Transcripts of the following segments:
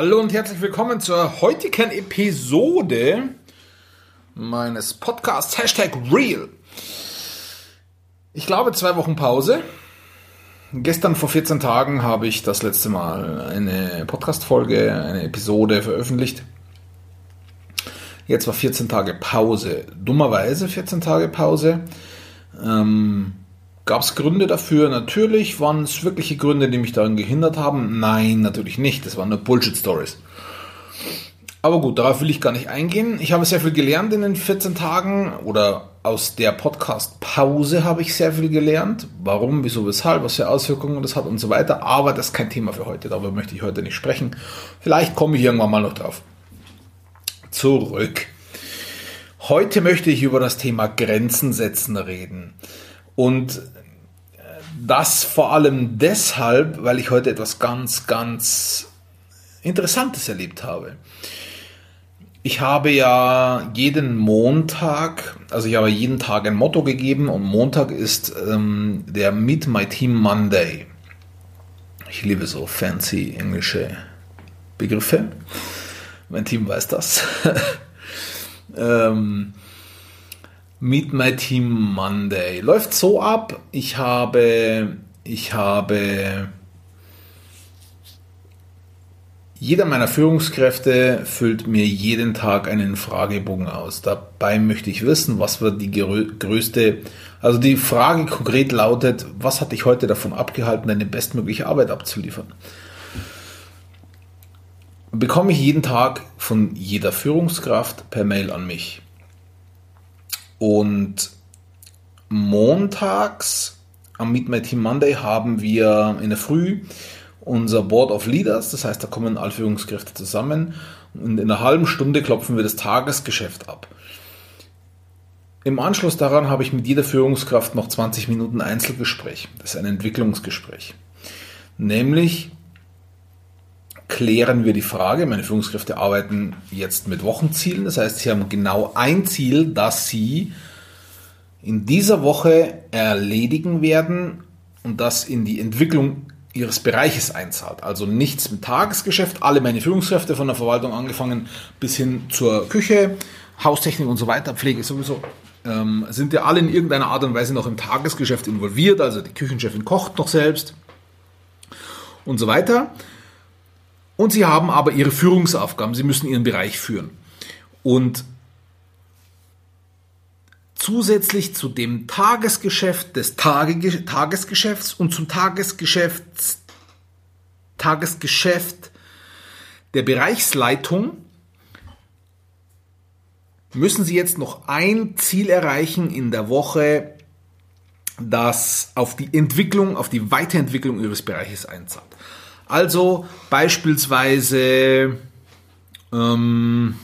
Hallo und herzlich willkommen zur heutigen Episode meines Podcasts Hashtag Real. Ich glaube zwei Wochen Pause. Gestern vor 14 Tagen habe ich das letzte Mal eine Podcast-Folge, eine Episode veröffentlicht. Jetzt war 14 Tage Pause. Dummerweise 14 Tage Pause. Ähm, Gab es Gründe dafür? Natürlich. Waren es wirkliche Gründe, die mich daran gehindert haben? Nein, natürlich nicht. Das waren nur Bullshit-Stories. Aber gut, darauf will ich gar nicht eingehen. Ich habe sehr viel gelernt in den 14 Tagen oder aus der Podcast-Pause habe ich sehr viel gelernt. Warum, wieso, weshalb, was für Auswirkungen das hat und so weiter. Aber das ist kein Thema für heute. Darüber möchte ich heute nicht sprechen. Vielleicht komme ich irgendwann mal noch drauf. Zurück. Heute möchte ich über das Thema Grenzen setzen reden. Und das vor allem deshalb, weil ich heute etwas ganz, ganz Interessantes erlebt habe. Ich habe ja jeden Montag, also ich habe jeden Tag ein Motto gegeben und Montag ist ähm, der Meet My Team Monday. Ich liebe so fancy englische Begriffe. Mein Team weiß das. ähm, Meet My Team Monday. Läuft so ab, ich habe, ich habe, jeder meiner Führungskräfte füllt mir jeden Tag einen Fragebogen aus. Dabei möchte ich wissen, was wird die größte, also die Frage konkret lautet, was hat dich heute davon abgehalten, deine bestmögliche Arbeit abzuliefern? Bekomme ich jeden Tag von jeder Führungskraft per Mail an mich. Und montags am Meet My Team Monday haben wir in der Früh unser Board of Leaders, das heißt, da kommen alle Führungskräfte zusammen und in einer halben Stunde klopfen wir das Tagesgeschäft ab. Im Anschluss daran habe ich mit jeder Führungskraft noch 20 Minuten Einzelgespräch. Das ist ein Entwicklungsgespräch. Nämlich klären wir die Frage, meine Führungskräfte arbeiten jetzt mit Wochenzielen, das heißt, sie haben genau ein Ziel, das sie in dieser Woche erledigen werden und das in die Entwicklung ihres Bereiches einzahlt. Also nichts mit Tagesgeschäft, alle meine Führungskräfte von der Verwaltung angefangen bis hin zur Küche, Haustechnik und so weiter, Pflege sowieso, ähm, sind ja alle in irgendeiner Art und Weise noch im Tagesgeschäft involviert. Also die Küchenchefin kocht noch selbst und so weiter. Und sie haben aber ihre Führungsaufgaben, sie müssen ihren Bereich führen. Und zusätzlich zu dem Tagesgeschäft des Tage, Tagesgeschäfts und zum Tagesgeschäft, Tagesgeschäft der Bereichsleitung müssen Sie jetzt noch ein Ziel erreichen in der Woche, das auf die Entwicklung, auf die Weiterentwicklung Ihres Bereiches einzahlt. Also beispielsweise, ähm,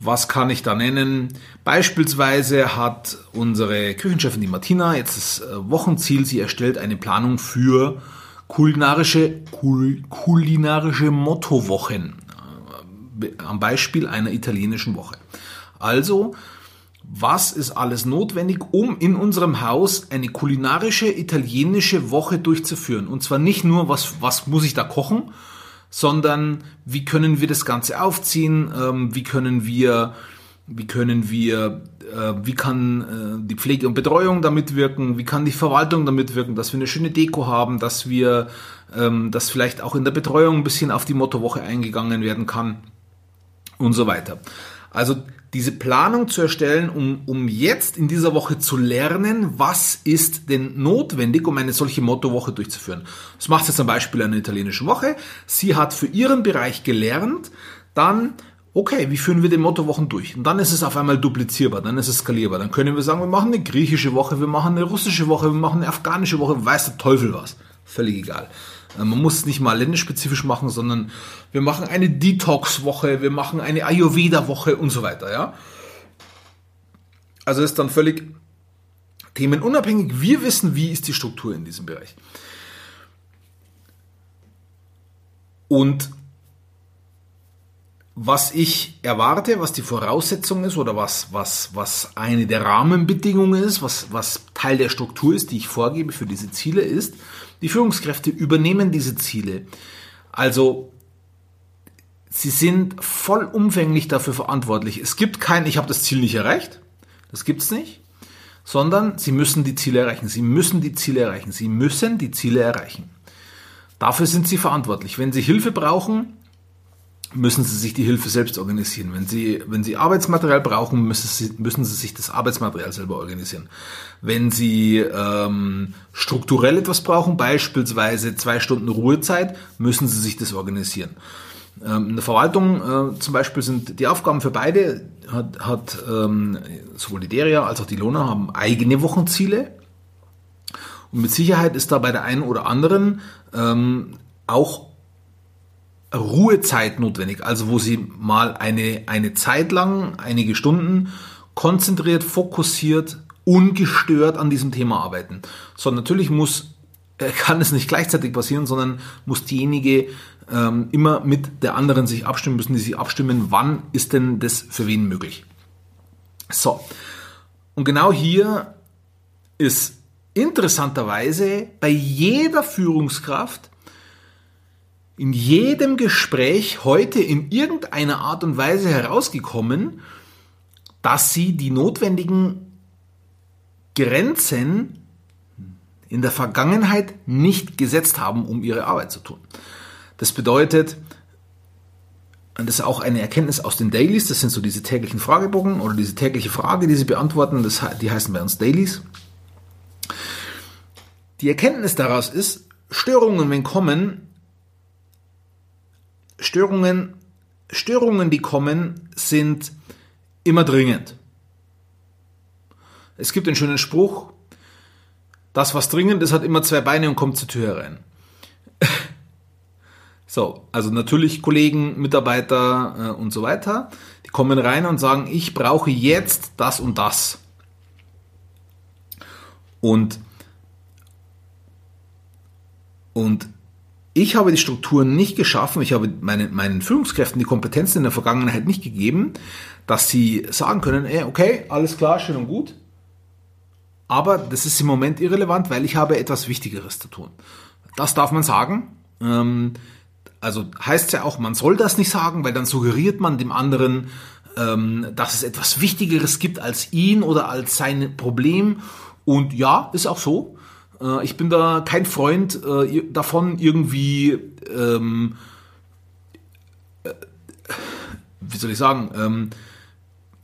was kann ich da nennen? Beispielsweise hat unsere Küchenchefin, die Martina, jetzt das äh, Wochenziel, sie erstellt eine Planung für kulinarische, kul, kulinarische Mottowochen. Äh, am Beispiel einer italienischen Woche. Also was ist alles notwendig, um in unserem Haus eine kulinarische italienische Woche durchzuführen. Und zwar nicht nur, was, was muss ich da kochen, sondern wie können wir das Ganze aufziehen, ähm, wie können wir, wie können wir, äh, wie kann äh, die Pflege und Betreuung damit wirken, wie kann die Verwaltung damit wirken, dass wir eine schöne Deko haben, dass wir, ähm, dass vielleicht auch in der Betreuung ein bisschen auf die Mottowoche eingegangen werden kann und so weiter. Also diese Planung zu erstellen, um, um jetzt in dieser Woche zu lernen, was ist denn notwendig, um eine solche Mottowoche durchzuführen. Das macht jetzt zum Beispiel eine italienische Woche. Sie hat für ihren Bereich gelernt, dann okay, wie führen wir die Mottowochen durch? Und dann ist es auf einmal duplizierbar, dann ist es skalierbar. Dann können wir sagen, wir machen eine griechische Woche, wir machen eine russische Woche, wir machen eine afghanische Woche, weiß der Teufel was. Völlig egal. Äh, man muss es nicht mal länderspezifisch machen, sondern wir machen eine Detox-Woche, wir machen eine Ayurveda-Woche und so weiter, ja. Also ist dann völlig themenunabhängig. Wir wissen, wie ist die Struktur in diesem Bereich. Und was ich erwarte, was die Voraussetzung ist oder was, was, was eine der Rahmenbedingungen ist, was, was Teil der Struktur ist, die ich vorgebe für diese Ziele, ist, die Führungskräfte übernehmen diese Ziele. Also sie sind vollumfänglich dafür verantwortlich. Es gibt kein, ich habe das Ziel nicht erreicht, das gibt's nicht, sondern sie müssen die Ziele erreichen. Sie müssen die Ziele erreichen. Sie müssen die Ziele erreichen. Dafür sind sie verantwortlich. Wenn sie Hilfe brauchen, müssen sie sich die Hilfe selbst organisieren. Wenn sie, wenn sie Arbeitsmaterial brauchen, müssen sie, müssen sie sich das Arbeitsmaterial selber organisieren. Wenn sie ähm, strukturell etwas brauchen, beispielsweise zwei Stunden Ruhezeit, müssen sie sich das organisieren. Ähm, in der Verwaltung äh, zum Beispiel sind die Aufgaben für beide, hat, hat ähm, sowohl die Deria als auch die Lona haben eigene Wochenziele. Und mit Sicherheit ist da bei der einen oder anderen ähm, auch Ruhezeit notwendig, also wo sie mal eine, eine Zeit lang, einige Stunden konzentriert, fokussiert, ungestört an diesem Thema arbeiten. So, natürlich muss, äh, kann es nicht gleichzeitig passieren, sondern muss diejenige ähm, immer mit der anderen sich abstimmen, müssen die sich abstimmen, wann ist denn das für wen möglich. So, und genau hier ist interessanterweise bei jeder Führungskraft in jedem Gespräch heute in irgendeiner Art und Weise herausgekommen, dass sie die notwendigen Grenzen in der Vergangenheit nicht gesetzt haben, um ihre Arbeit zu tun. Das bedeutet, und das ist auch eine Erkenntnis aus den Dailies, das sind so diese täglichen Fragebogen oder diese tägliche Frage, die sie beantworten, das, die heißen bei uns Dailies. Die Erkenntnis daraus ist, Störungen, wenn kommen, Störungen, Störungen, die kommen, sind immer dringend. Es gibt einen schönen Spruch, das, was dringend ist, hat immer zwei Beine und kommt zur Tür herein. so, also natürlich Kollegen, Mitarbeiter äh, und so weiter, die kommen rein und sagen, ich brauche jetzt das und das. Und, und ich habe die Strukturen nicht geschaffen, ich habe meinen, meinen Führungskräften die Kompetenzen in der Vergangenheit nicht gegeben, dass sie sagen können, ey, okay, alles klar, schön und gut, aber das ist im Moment irrelevant, weil ich habe etwas Wichtigeres zu tun. Das darf man sagen. Ähm, also heißt ja auch, man soll das nicht sagen, weil dann suggeriert man dem anderen, ähm, dass es etwas Wichtigeres gibt als ihn oder als sein Problem. Und ja, ist auch so. Äh, ich bin da kein Freund äh, davon, irgendwie, ähm, äh, wie soll ich sagen, ähm,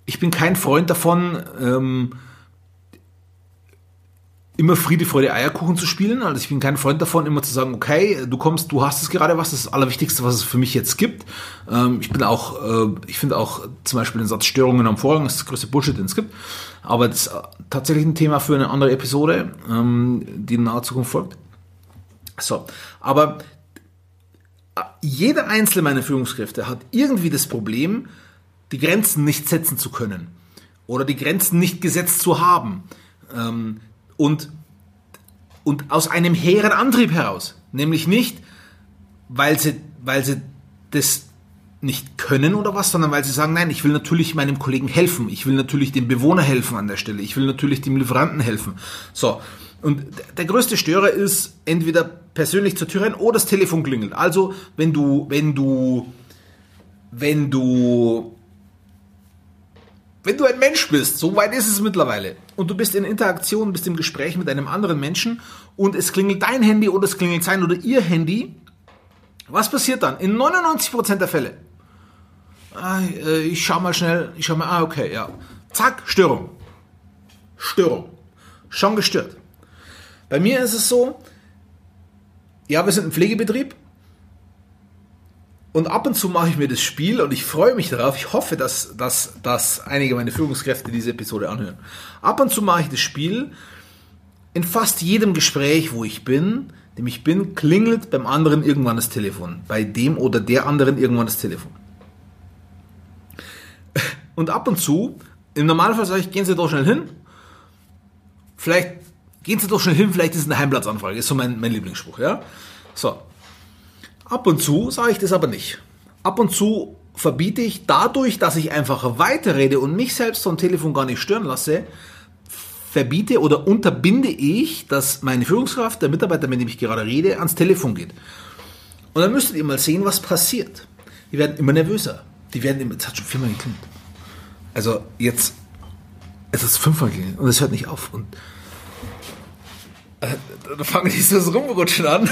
ich bin kein Freund davon, ähm, immer Friede, Freude, Eierkuchen zu spielen. Also ich bin kein Freund davon, immer zu sagen, okay, du kommst, du hast es gerade was, das ist das Allerwichtigste, was es für mich jetzt gibt. Ähm, ich bin auch, äh, ich finde auch zum Beispiel den Satz Störungen am Vorgang ist das größte Bullshit, den es gibt. Aber das ist tatsächlich ein Thema für eine andere Episode, ähm, die in naher Zukunft folgt. So, aber äh, jeder einzelne meiner Führungskräfte hat irgendwie das Problem, die Grenzen nicht setzen zu können oder die Grenzen nicht gesetzt zu haben. Ähm, und, und aus einem hehren Antrieb heraus. Nämlich nicht, weil sie, weil sie das nicht können oder was, sondern weil sie sagen, nein, ich will natürlich meinem Kollegen helfen, ich will natürlich dem Bewohner helfen an der Stelle, ich will natürlich dem Lieferanten helfen. So, und der größte Störer ist entweder persönlich zur Tür rein oder das Telefon klingelt. Also, wenn du, wenn du, wenn du wenn du ein Mensch bist, so weit ist es mittlerweile, und du bist in Interaktion, bist im Gespräch mit einem anderen Menschen und es klingelt dein Handy oder es klingelt sein oder ihr Handy, was passiert dann? In 99% der Fälle. Ah, äh, ich schau mal schnell, ich schau mal, ah, okay, ja. Zack, Störung. Störung. Schon gestört. Bei mir ist es so, ja, wir sind ein Pflegebetrieb, und ab und zu mache ich mir das Spiel und ich freue mich darauf. Ich hoffe, dass, dass, dass einige meiner Führungskräfte diese Episode anhören. Ab und zu mache ich das Spiel. In fast jedem Gespräch, wo ich bin, dem ich bin, klingelt beim anderen irgendwann das Telefon. Bei dem oder der anderen irgendwann das Telefon. Und ab und zu, im Normalfall sage ich, gehen Sie doch schnell hin. Vielleicht gehen Sie doch schnell hin, vielleicht ist es eine Heimplatzanfrage. Ist so mein, mein Lieblingsspruch, ja? So, Ab und zu sage ich das aber nicht. Ab und zu verbiete ich dadurch, dass ich einfach weiterrede und mich selbst vom Telefon gar nicht stören lasse, verbiete oder unterbinde ich, dass meine Führungskraft, der Mitarbeiter, mit dem ich gerade rede, ans Telefon geht. Und dann müsstet ihr mal sehen, was passiert. Die werden immer nervöser. Die werden immer, es hat schon viermal geklingelt. Also jetzt, es ist fünfmal geklingelt und es hört nicht auf. Und äh, da fange ich so das Rumrutschen an.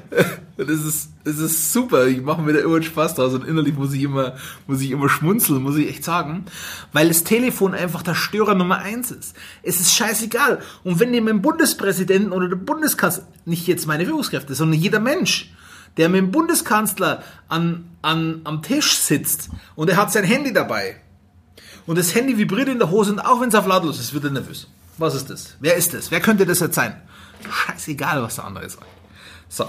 das ist, das ist super. Ich mache mir da immer Spaß draus und innerlich muss ich immer, muss ich immer schmunzeln, muss ich echt sagen. Weil das Telefon einfach der Störer Nummer eins ist. Es ist scheißegal. Und wenn dem Bundespräsidenten oder der Bundeskanzler, nicht jetzt meine Führungskräfte, sondern jeder Mensch, der mit dem Bundeskanzler an, an, am Tisch sitzt und er hat sein Handy dabei und das Handy vibriert in der Hose und auch wenn es auf lautlos ist, wird er nervös. Was ist das? Wer ist das? Wer könnte das jetzt sein? Scheißegal, was der andere sagt. So.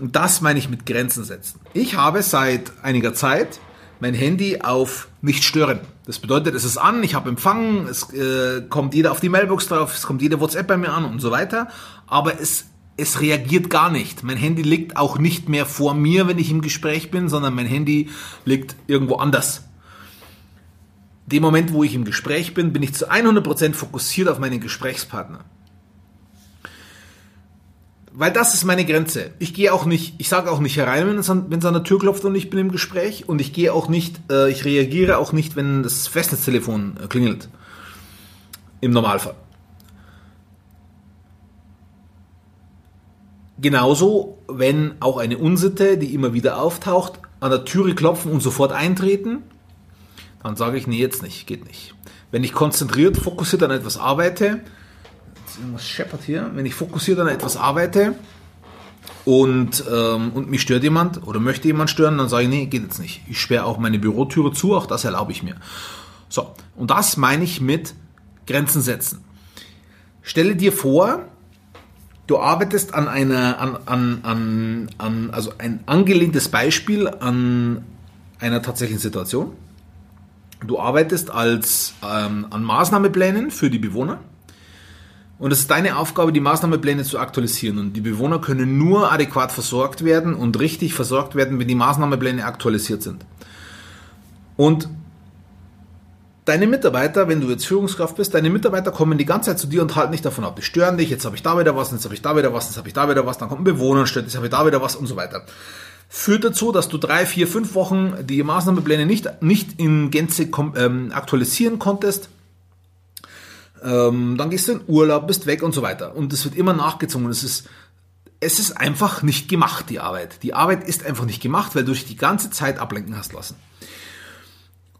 Und das meine ich mit Grenzen setzen. Ich habe seit einiger Zeit mein Handy auf nicht stören. Das bedeutet, es ist an, ich habe Empfang, es äh, kommt jeder auf die Mailbox drauf, es kommt jede WhatsApp bei mir an und so weiter. Aber es, es reagiert gar nicht. Mein Handy liegt auch nicht mehr vor mir, wenn ich im Gespräch bin, sondern mein Handy liegt irgendwo anders. Dem Moment, wo ich im Gespräch bin, bin ich zu 100% fokussiert auf meinen Gesprächspartner. Weil das ist meine Grenze. Ich gehe auch nicht, ich sage auch nicht herein, wenn es, an, wenn es an der Tür klopft und ich bin im Gespräch. Und ich gehe auch nicht, äh, ich reagiere auch nicht, wenn das Festnetztelefon äh, klingelt. Im Normalfall. Genauso, wenn auch eine Unsitte, die immer wieder auftaucht, an der Türe klopfen und sofort eintreten, dann sage ich, nee, jetzt nicht, geht nicht. Wenn ich konzentriert, fokussiert an etwas arbeite, irgendwas scheppert hier, wenn ich fokussiert an etwas arbeite und, ähm, und mich stört jemand oder möchte jemand stören, dann sage ich, nee, geht jetzt nicht. Ich sperre auch meine Bürotüre zu, auch das erlaube ich mir. So, und das meine ich mit Grenzen setzen. Stelle dir vor, du arbeitest an einer, an, an, an, an also ein angelehntes Beispiel an einer tatsächlichen Situation. Du arbeitest als, ähm, an Maßnahmeplänen für die Bewohner und es ist deine Aufgabe, die Maßnahmepläne zu aktualisieren. Und die Bewohner können nur adäquat versorgt werden und richtig versorgt werden, wenn die Maßnahmepläne aktualisiert sind. Und deine Mitarbeiter, wenn du jetzt Führungskraft bist, deine Mitarbeiter kommen die ganze Zeit zu dir und halten nicht davon ab. Die stören dich, jetzt habe ich da wieder was, jetzt habe ich da wieder was, jetzt habe ich da wieder was, dann kommt ein Bewohner und stört, jetzt habe ich da wieder was und so weiter. Führt dazu, dass du drei, vier, fünf Wochen die Maßnahmepläne nicht, nicht in Gänze ähm, aktualisieren konntest ähm, dann gehst du in Urlaub, bist weg und so weiter. Und es wird immer nachgezogen. Es ist, es ist einfach nicht gemacht, die Arbeit. Die Arbeit ist einfach nicht gemacht, weil du dich die ganze Zeit ablenken hast lassen.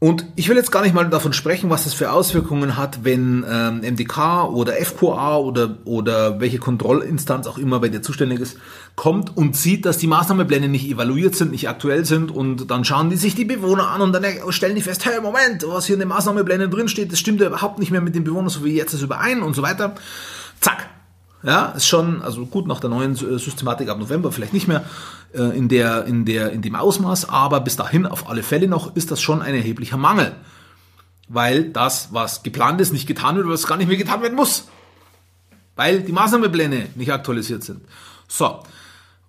Und ich will jetzt gar nicht mal davon sprechen, was das für Auswirkungen hat, wenn ähm, MDK oder FQA oder, oder welche Kontrollinstanz auch immer bei dir zuständig ist, kommt und sieht, dass die Maßnahmepläne nicht evaluiert sind, nicht aktuell sind und dann schauen die sich die Bewohner an und dann stellen die fest, hey, Moment, was hier in den Maßnahmeplänen drin steht, das stimmt ja überhaupt nicht mehr mit den Bewohnern, so wie jetzt ist überein und so weiter. Zack, ja, ist schon, also gut nach der neuen äh, Systematik ab November vielleicht nicht mehr äh, in, der, in, der, in dem Ausmaß, aber bis dahin auf alle Fälle noch ist das schon ein erheblicher Mangel. Weil das, was geplant ist, nicht getan wird, was gar nicht mehr getan werden muss. Weil die Maßnahmenpläne nicht aktualisiert sind. So,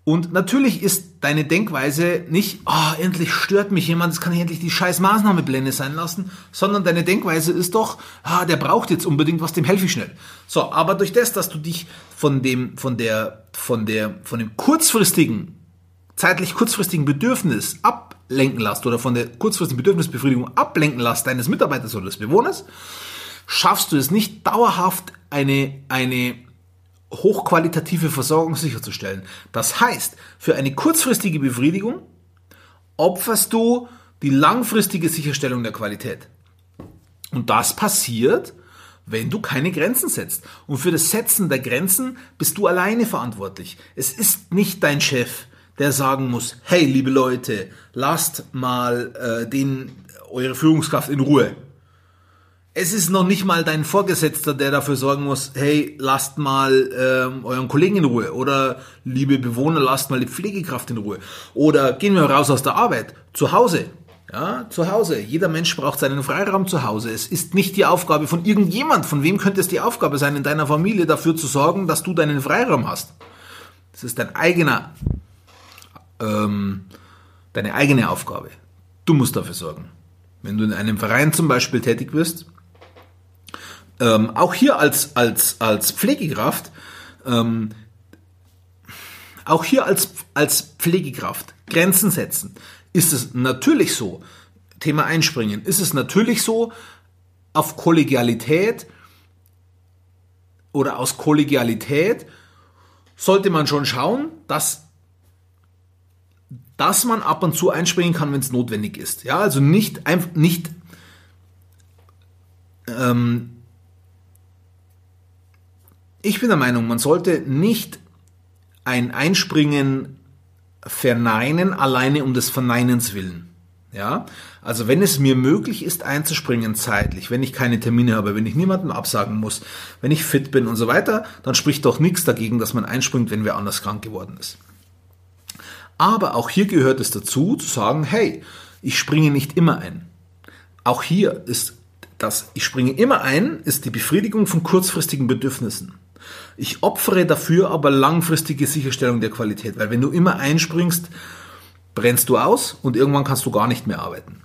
und natürlich ist deine Denkweise nicht, oh, endlich stört mich jemand, jetzt kann ich endlich die scheiß Maßnahmepläne sein lassen, sondern deine Denkweise ist doch, ah, der braucht jetzt unbedingt was, dem helfe ich schnell. So, aber durch das, dass du dich von dem, von der, von der, von dem kurzfristigen, zeitlich kurzfristigen Bedürfnis ablenken lässt oder von der kurzfristigen Bedürfnisbefriedigung ablenken lässt deines Mitarbeiters oder des Bewohners, schaffst du es nicht dauerhaft eine, eine hochqualitative Versorgung sicherzustellen. Das heißt, für eine kurzfristige Befriedigung opferst du die langfristige Sicherstellung der Qualität. Und das passiert, wenn du keine Grenzen setzt. Und für das Setzen der Grenzen bist du alleine verantwortlich. Es ist nicht dein Chef, der sagen muss, hey liebe Leute, lasst mal äh, den, eure Führungskraft in Ruhe es ist noch nicht mal dein Vorgesetzter, der dafür sorgen muss, hey, lasst mal ähm, euren Kollegen in Ruhe oder liebe Bewohner, lasst mal die Pflegekraft in Ruhe oder gehen wir raus aus der Arbeit, zu Hause. Ja, zu Hause. Jeder Mensch braucht seinen Freiraum zu Hause. Es ist nicht die Aufgabe von irgendjemand. Von wem könnte es die Aufgabe sein, in deiner Familie dafür zu sorgen, dass du deinen Freiraum hast? Das ist dein eigener, ähm, deine eigene Aufgabe. Du musst dafür sorgen. Wenn du in einem Verein zum Beispiel tätig wirst, ähm, auch hier als, als, als Pflegekraft, ähm, auch hier als, als Pflegekraft Grenzen setzen. ist es natürlich so, Thema Einspringen, ist es natürlich so, auf Kollegialität oder aus Kollegialität sollte man schon schauen, dass, dass man ab und zu einspringen kann, wenn es notwendig ist. Ja, also nicht, nicht ähm, ich bin der Meinung, man sollte nicht ein Einspringen verneinen, alleine um des Verneinens willen. Ja, also wenn es mir möglich ist einzuspringen zeitlich, wenn ich keine Termine habe, wenn ich niemandem absagen muss, wenn ich fit bin und so weiter, dann spricht doch nichts dagegen, dass man einspringt, wenn wer anders krank geworden ist. Aber auch hier gehört es dazu, zu sagen, hey, ich springe nicht immer ein. Auch hier ist das, ich springe immer ein, ist die Befriedigung von kurzfristigen Bedürfnissen. Ich opfere dafür aber langfristige Sicherstellung der Qualität, weil wenn du immer einspringst, brennst du aus und irgendwann kannst du gar nicht mehr arbeiten.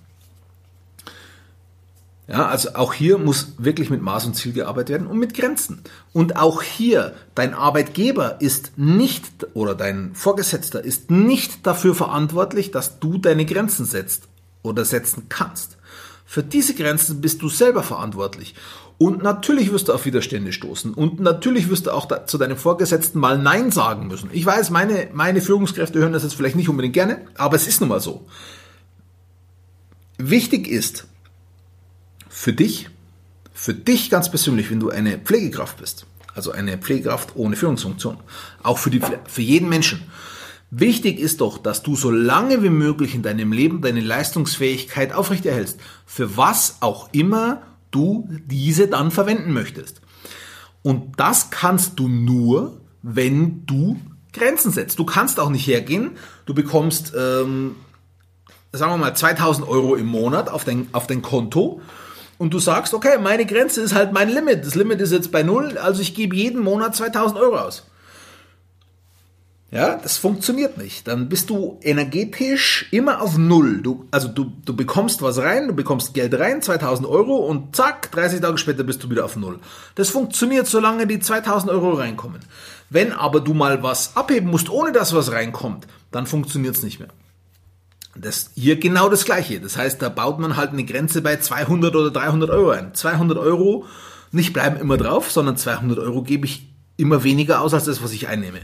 Ja, also auch hier muss wirklich mit Maß und Ziel gearbeitet werden und mit Grenzen. Und auch hier, dein Arbeitgeber ist nicht oder dein Vorgesetzter ist nicht dafür verantwortlich, dass du deine Grenzen setzt oder setzen kannst. Für diese Grenzen bist du selber verantwortlich. Und natürlich wirst du auf Widerstände stoßen. Und natürlich wirst du auch da, zu deinem Vorgesetzten mal Nein sagen müssen. Ich weiß, meine, meine Führungskräfte hören das jetzt vielleicht nicht unbedingt gerne, aber es ist nun mal so. Wichtig ist für dich, für dich ganz persönlich, wenn du eine Pflegekraft bist, also eine Pflegekraft ohne Führungsfunktion, auch für, die, für jeden Menschen, Wichtig ist doch, dass du so lange wie möglich in deinem Leben deine Leistungsfähigkeit aufrechterhältst, für was auch immer du diese dann verwenden möchtest. Und das kannst du nur, wenn du Grenzen setzt. Du kannst auch nicht hergehen, du bekommst, ähm, sagen wir mal, 2000 Euro im Monat auf dein, auf dein Konto und du sagst, okay, meine Grenze ist halt mein Limit. Das Limit ist jetzt bei null, also ich gebe jeden Monat 2000 Euro aus. Ja, das funktioniert nicht. Dann bist du energetisch immer auf Null. Du, also du, du bekommst was rein, du bekommst Geld rein, 2000 Euro und zack, 30 Tage später bist du wieder auf Null. Das funktioniert, solange die 2000 Euro reinkommen. Wenn aber du mal was abheben musst, ohne dass was reinkommt, dann funktioniert es nicht mehr. Das hier genau das Gleiche. Das heißt, da baut man halt eine Grenze bei 200 oder 300 Euro ein. 200 Euro nicht bleiben immer drauf, sondern 200 Euro gebe ich immer weniger aus als das, was ich einnehme.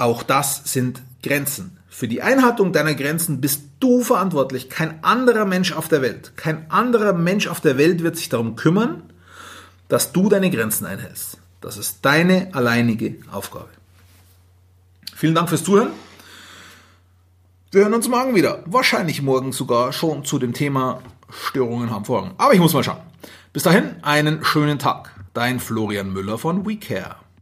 Auch das sind Grenzen. Für die Einhaltung deiner Grenzen bist du verantwortlich, kein anderer Mensch auf der Welt. Kein anderer Mensch auf der Welt wird sich darum kümmern, dass du deine Grenzen einhältst. Das ist deine alleinige Aufgabe. Vielen Dank fürs Zuhören. Wir hören uns morgen wieder. Wahrscheinlich morgen sogar schon zu dem Thema Störungen haben Vorrang. Aber ich muss mal schauen. Bis dahin, einen schönen Tag. Dein Florian Müller von WeCare.